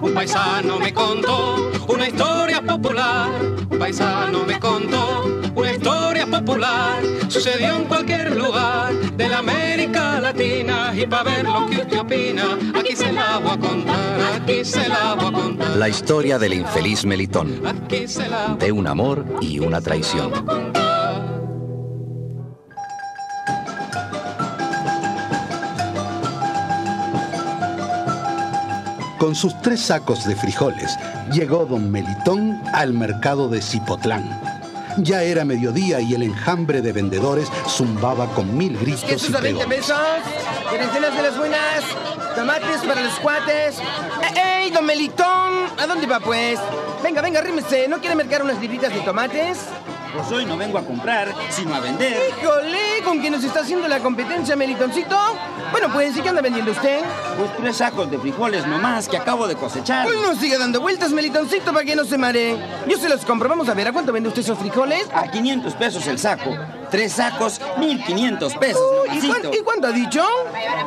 Un paisano me contó una historia popular. Un paisano me contó una historia popular. Sucedió en cualquier lugar de la América Latina. Y para ver lo que usted opina, aquí se la voy a contar, aquí se la voy a contar. La historia del infeliz Melitón, Aquí se la voy de un amor y una traición. Con sus tres sacos de frijoles llegó don Melitón al mercado de Cipotlán. Ya era mediodía y el enjambre de vendedores zumbaba con mil gritos y Quesos a 20 pregones. pesos, berenjenas de las buenas, tomates para los cuates. ¡Ey, ey, don Melitón! ¿A dónde va, pues? Venga, venga, rímese. ¿No quiere mercar unas libritas de tomates? Pues hoy no vengo a comprar, sino a vender. ¡Híjole! ¿Con quién nos está haciendo la competencia, Melitoncito? Bueno, pues, ¿y qué anda vendiendo usted? Pues tres sacos de frijoles nomás que acabo de cosechar. Pues no siga dando vueltas, Melitoncito, para que no se maree. Yo se los compro. Vamos a ver, ¿a cuánto vende usted esos frijoles? A 500 pesos el saco. Tres sacos, 1500 pesos, Uy, ¿y, nomasito. cuán- y cuánto ha dicho?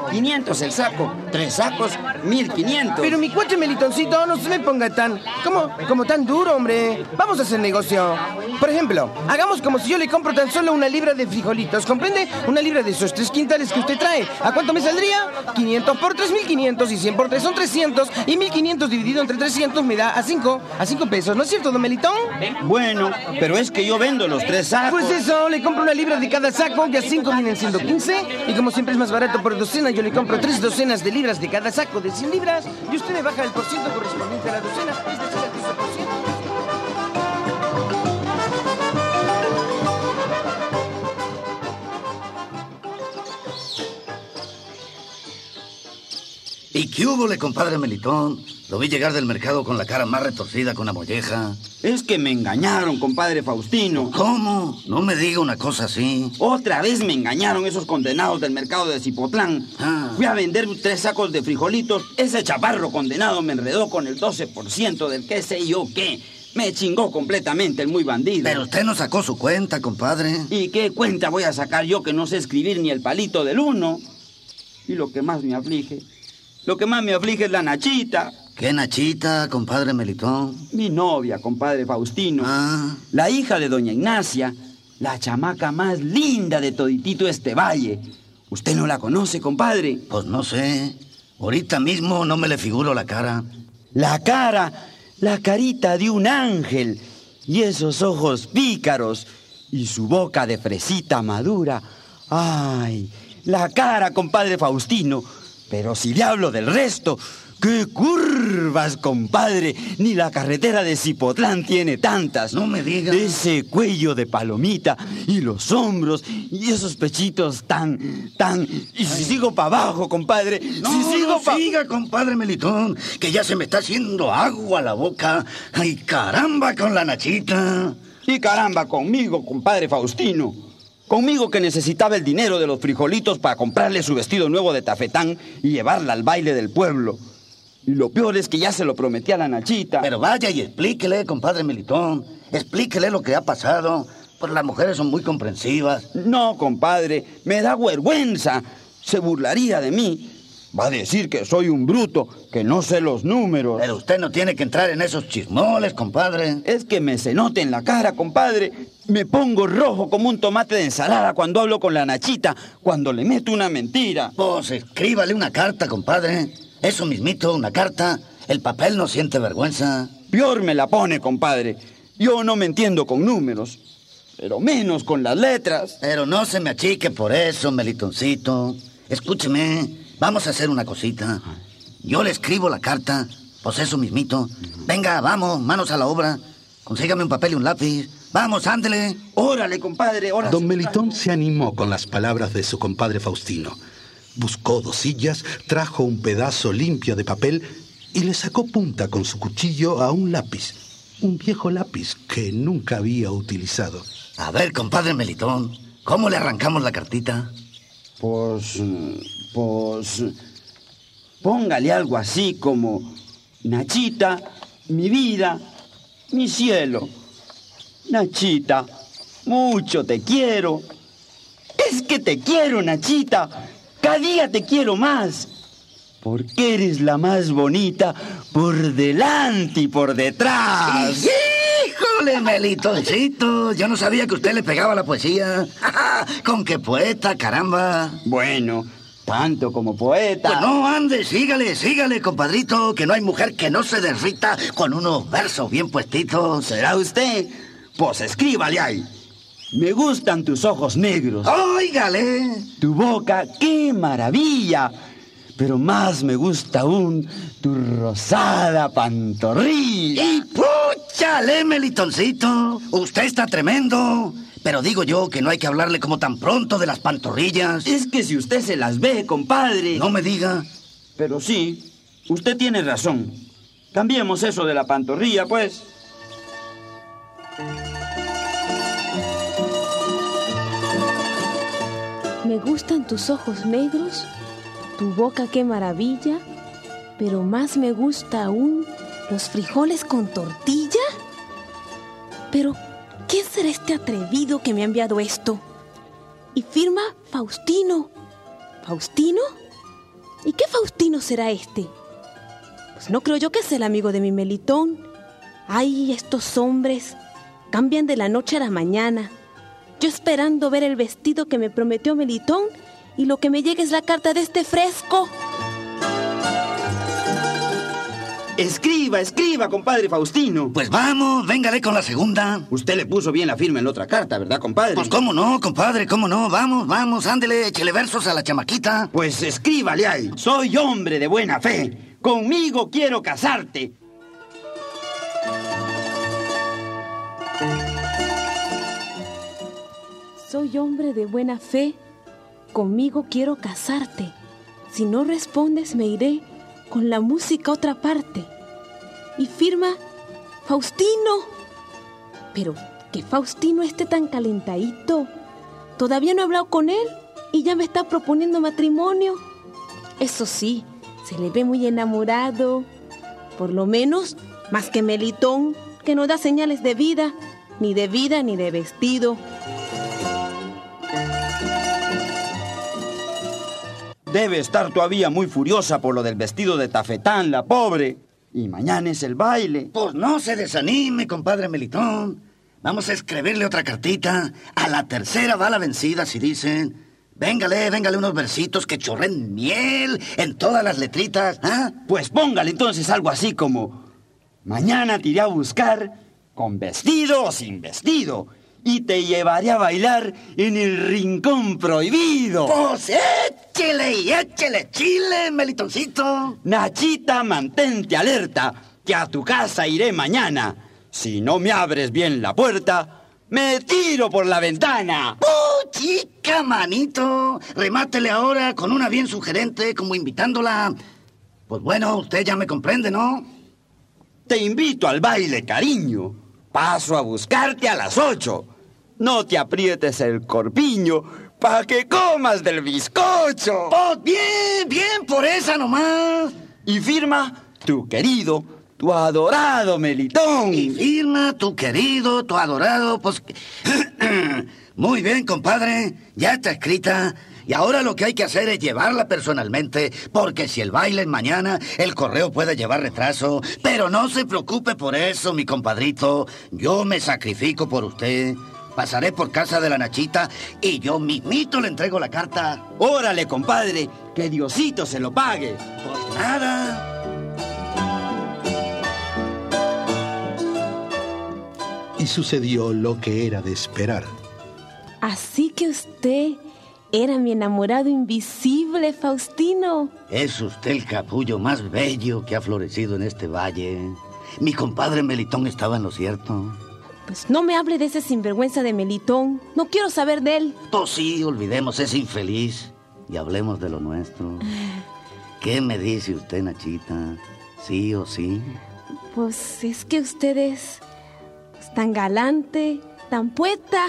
500 el saco. Tres sacos, 1500. Pero mi cuate Melitoncito, no se me ponga tan... como, como tan duro, hombre. Vamos a hacer negocio. Por ejemplo, hagamos como si yo le compro tan solo una libra de frijolitos, ¿comprende? Una libra de esos tres quintales que usted trae. ¿A cuánto me saldría? 500 por 3, 1500 y 100 por 3 son 300 y 1500 dividido entre 300 me da a 5, a 5 pesos, ¿no es cierto, don Melitón? Bueno, pero es que yo vendo los tres sacos. Pues eso, le compro una libra de cada saco, que a 5 vienen siendo 15. Y como siempre es más barato por docena, yo le compro tres docenas de libras de cada saco de 100 libras. Y usted me baja el porciento correspondiente a la docena, es decir, al 15%. ¿Y qué hubo, le compadre Melitón? Lo vi llegar del mercado con la cara más retorcida con la molleja. Es que me engañaron, compadre Faustino. ¿Cómo? No me diga una cosa así. Otra vez me engañaron esos condenados del mercado de Cipotlán. Ah. Fui a vender tres sacos de frijolitos. Ese chaparro condenado me enredó con el 12% del qué sé yo qué. Me chingó completamente el muy bandido. Pero usted no sacó su cuenta, compadre. ¿Y qué cuenta voy a sacar yo que no sé escribir ni el palito del uno? Y lo que más me aflige, lo que más me aflige es la Nachita, ¿Qué nachita, compadre Melitón? mi novia, compadre Faustino. Ah, La hija de doña Ignacia, la chamaca más linda de toditito este valle. ¿Usted no la conoce, compadre? pues no sé. Ahorita mismo no me le figuro la cara. La cara, la carita de un ángel. Y esos ojos pícaros. Y su boca de fresita madura. Ay, la cara, compadre Faustino. Pero si le hablo del resto, ¡qué curvas, compadre! Ni la carretera de Cipotlán tiene tantas. No me diga. Ese cuello de palomita y los hombros y esos pechitos tan, tan... Y si sigo para abajo, compadre. No, si sigo no pa- siga, compadre Melitón, que ya se me está haciendo agua la boca. ¡Ay, caramba con la nachita! Y caramba, conmigo, compadre Faustino. Conmigo que necesitaba el dinero de los frijolitos para comprarle su vestido nuevo de tafetán y llevarla al baile del pueblo. Y lo peor es que ya se lo prometí a la Nachita. Pero vaya y explíquele, compadre Melitón. Explíquele lo que ha pasado. Pues las mujeres son muy comprensivas. No, compadre, me da vergüenza. Se burlaría de mí. Va a decir que soy un bruto, que no sé los números. Pero usted no tiene que entrar en esos chismoles, compadre. Es que me se note en la cara, compadre. Me pongo rojo como un tomate de ensalada cuando hablo con la Nachita, cuando le meto una mentira. Pues escríbale una carta, compadre. Eso mismito, una carta. El papel no siente vergüenza. Peor me la pone, compadre. Yo no me entiendo con números, pero menos con las letras. Pero no se me achique por eso, Melitoncito. Escúcheme, vamos a hacer una cosita. Yo le escribo la carta, pues eso mismito. Venga, vamos, manos a la obra. Consígame un papel y un lápiz. Vamos, ándele. Órale, compadre, órale. Don Melitón se animó con las palabras de su compadre Faustino. Buscó dos sillas, trajo un pedazo limpio de papel y le sacó punta con su cuchillo a un lápiz. Un viejo lápiz que nunca había utilizado. A ver, compadre Melitón, ¿cómo le arrancamos la cartita? Pues, pues, póngale algo así como Nachita, mi vida, mi cielo. Nachita, mucho te quiero. Es que te quiero, Nachita. Cada día te quiero más. porque eres la más bonita por delante y por detrás. ¡Híjole, Melitoncito! Yo no sabía que usted le pegaba la poesía. ¿Con qué poeta, caramba? Bueno, tanto como poeta. Pues no, ande, sígale, sígale, compadrito, que no hay mujer que no se derrita con unos versos bien puestitos. ¿Será usted? Pues escríbale ahí. Me gustan tus ojos negros. ¡Óigale! Tu boca, qué maravilla. Pero más me gusta aún tu rosada pantorrilla. ¡Y púchale, Melitoncito! Usted está tremendo. Pero digo yo que no hay que hablarle como tan pronto de las pantorrillas. Es que si usted se las ve, compadre. No me diga. Pero sí, usted tiene razón. Cambiemos eso de la pantorrilla, pues. Me gustan tus ojos negros, tu boca qué maravilla, pero más me gusta aún los frijoles con tortilla. Pero, ¿quién será este atrevido que me ha enviado esto? Y firma Faustino. ¿Faustino? ¿Y qué Faustino será este? Pues no creo yo que sea el amigo de mi melitón. Ay, estos hombres cambian de la noche a la mañana. Yo esperando ver el vestido que me prometió Melitón y lo que me llegue es la carta de este fresco. Escriba, escriba, compadre Faustino. Pues vamos, véngale con la segunda. Usted le puso bien la firma en la otra carta, ¿verdad, compadre? Pues cómo no, compadre, cómo no. Vamos, vamos, ándele, échele versos a la chamaquita. Pues escríbale ahí. Soy hombre de buena fe. Conmigo quiero casarte. Soy hombre de buena fe, conmigo quiero casarte. Si no respondes me iré con la música a otra parte. Y firma Faustino. Pero que Faustino esté tan calentadito. Todavía no he hablado con él y ya me está proponiendo matrimonio. Eso sí, se le ve muy enamorado. Por lo menos, más que Melitón, que no da señales de vida, ni de vida ni de vestido. Debe estar todavía muy furiosa por lo del vestido de tafetán, la pobre. Y mañana es el baile. Pues no se desanime, compadre Melitón. Vamos a escribirle otra cartita. A la tercera va la vencida, si dicen. Véngale, véngale unos versitos que chorren miel en todas las letritas. ¿ah? Pues póngale entonces algo así como... Mañana te iré a buscar con vestido o sin vestido y te llevaré a bailar en el rincón prohibido. Pues échele y échele chile, Melitoncito. Nachita, mantente alerta, que a tu casa iré mañana. Si no me abres bien la puerta, me tiro por la ventana. ¡Oh, chica, manito! Remátele ahora con una bien sugerente, como invitándola. Pues bueno, usted ya me comprende, ¿no? Te invito al baile, cariño. Paso a buscarte a las ocho. No te aprietes el corpiño para que comas del bizcocho. ¡Oh, bien, bien, por esa nomás! Y firma tu querido, tu adorado Melitón. Y firma tu querido, tu adorado, pues... Muy bien, compadre, ya está escrita. Y ahora lo que hay que hacer es llevarla personalmente, porque si el baile es mañana, el correo puede llevar retraso. Pero no se preocupe por eso, mi compadrito. Yo me sacrifico por usted. Pasaré por casa de la Nachita y yo mismito le entrego la carta. Órale, compadre, que Diosito se lo pague. Pues nada. Y sucedió lo que era de esperar. Así que usted era mi enamorado invisible, Faustino. Es usted el capullo más bello que ha florecido en este valle. Mi compadre Melitón estaba en lo cierto. Pues no me hable de ese sinvergüenza de Melitón. No quiero saber de él. Pues sí, olvidemos ese infeliz y hablemos de lo nuestro. ¿Qué me dice usted, Nachita? ¿Sí o sí? Pues es que usted es pues, tan galante, tan poeta.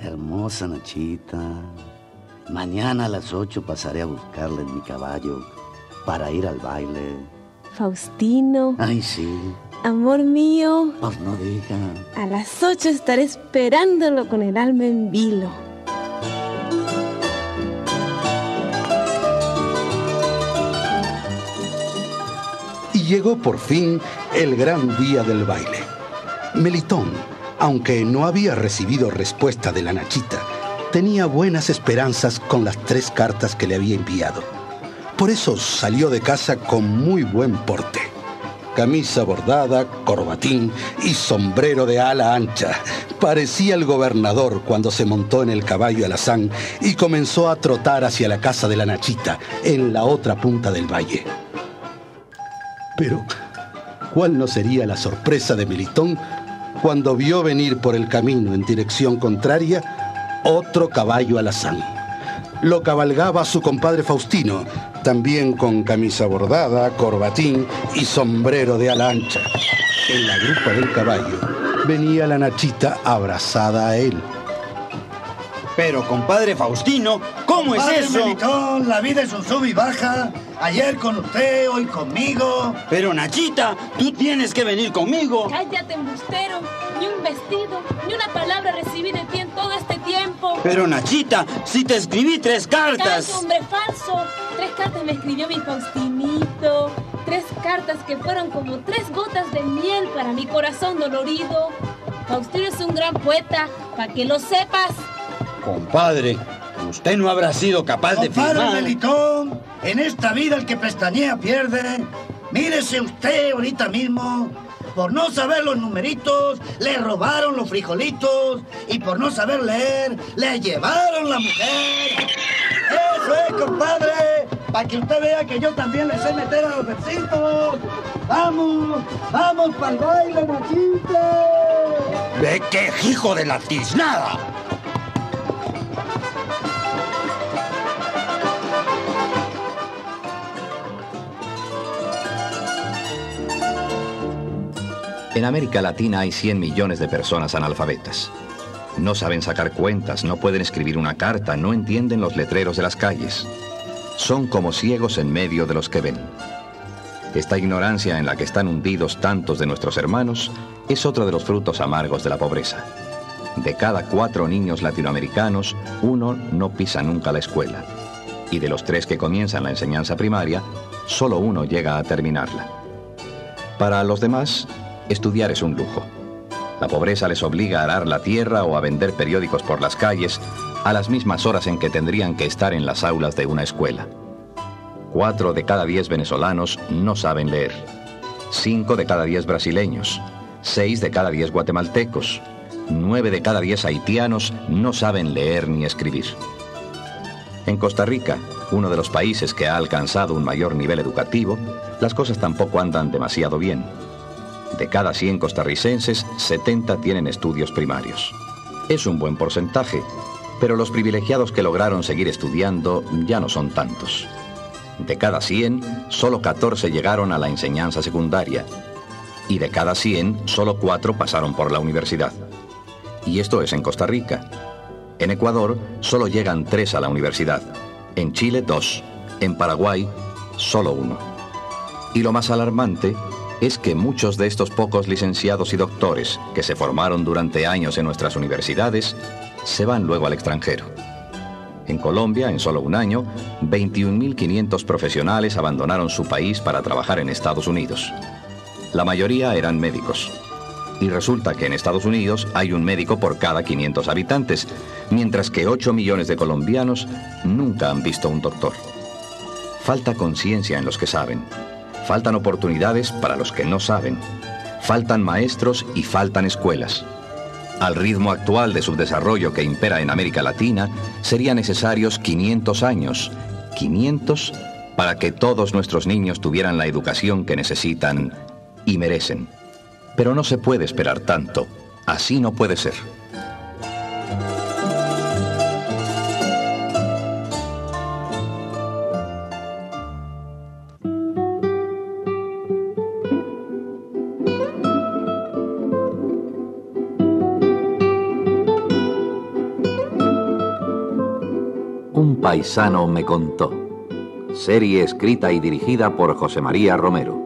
Hermosa Nachita. Mañana a las ocho pasaré a buscarle en mi caballo para ir al baile. Faustino. Ay, sí. Amor mío. Pues no diga. A las ocho estaré esperándolo con el alma en vilo. y llegó por fin el gran día del baile. Melitón, aunque no había recibido respuesta de la Nachita, tenía buenas esperanzas con las tres cartas que le había enviado. Por eso salió de casa con muy buen porte. Camisa bordada, corbatín y sombrero de ala ancha. Parecía el gobernador cuando se montó en el caballo alazán y comenzó a trotar hacia la casa de la Nachita, en la otra punta del valle. Pero, ¿cuál no sería la sorpresa de Melitón cuando vio venir por el camino en dirección contraria otro caballo alazán? Lo cabalgaba su compadre Faustino, también con camisa bordada, corbatín y sombrero de ala ancha. En la grupa del caballo venía la Nachita abrazada a él. Pero, compadre Faustino, ¿cómo es eso? Melitón, la vida es un sub y baja. Ayer con usted, hoy conmigo. Pero, Nachita, tú tienes que venir conmigo. Cállate, embustero. Ni un vestido, ni una palabra recibí de ti tiempo. Pero, Nachita, si te escribí tres Cállate, cartas. hombre falso. Tres cartas me escribió mi Faustinito. Tres cartas que fueron como tres gotas de miel para mi corazón dolorido. Faustino es un gran poeta, para que lo sepas. Compadre, usted no habrá sido capaz de Compadre firmar. Melitón, en esta vida el que pestañea pierde. Mírese usted ahorita mismo. Por no saber los numeritos, le robaron los frijolitos. Y por no saber leer, le llevaron la mujer. Eso es, compadre. Para que usted vea que yo también le sé meter a los versitos. Vamos, vamos para el baile, machita. ¡Ve qué hijo de la tiznada! En América Latina hay 100 millones de personas analfabetas. No saben sacar cuentas, no pueden escribir una carta, no entienden los letreros de las calles. Son como ciegos en medio de los que ven. Esta ignorancia en la que están hundidos tantos de nuestros hermanos es otro de los frutos amargos de la pobreza. De cada cuatro niños latinoamericanos, uno no pisa nunca la escuela. Y de los tres que comienzan la enseñanza primaria, solo uno llega a terminarla. Para los demás, estudiar es un lujo. La pobreza les obliga a arar la tierra o a vender periódicos por las calles a las mismas horas en que tendrían que estar en las aulas de una escuela. Cuatro de cada diez venezolanos no saben leer. Cinco de cada diez brasileños. Seis de cada diez guatemaltecos. Nueve de cada diez haitianos no saben leer ni escribir. En Costa Rica, uno de los países que ha alcanzado un mayor nivel educativo, las cosas tampoco andan demasiado bien. De cada 100 costarricenses, 70 tienen estudios primarios. Es un buen porcentaje, pero los privilegiados que lograron seguir estudiando ya no son tantos. De cada 100, solo 14 llegaron a la enseñanza secundaria. Y de cada 100, solo 4 pasaron por la universidad. Y esto es en Costa Rica. En Ecuador, solo llegan 3 a la universidad. En Chile, 2. En Paraguay, solo 1. Y lo más alarmante es que muchos de estos pocos licenciados y doctores que se formaron durante años en nuestras universidades se van luego al extranjero. En Colombia, en solo un año, 21.500 profesionales abandonaron su país para trabajar en Estados Unidos. La mayoría eran médicos. Y resulta que en Estados Unidos hay un médico por cada 500 habitantes, mientras que 8 millones de colombianos nunca han visto un doctor. Falta conciencia en los que saben. Faltan oportunidades para los que no saben. Faltan maestros y faltan escuelas. Al ritmo actual de subdesarrollo que impera en América Latina, serían necesarios 500 años, 500 para que todos nuestros niños tuvieran la educación que necesitan y merecen. Pero no se puede esperar tanto. Así no puede ser. Paisano me contó. Serie escrita y dirigida por José María Romero.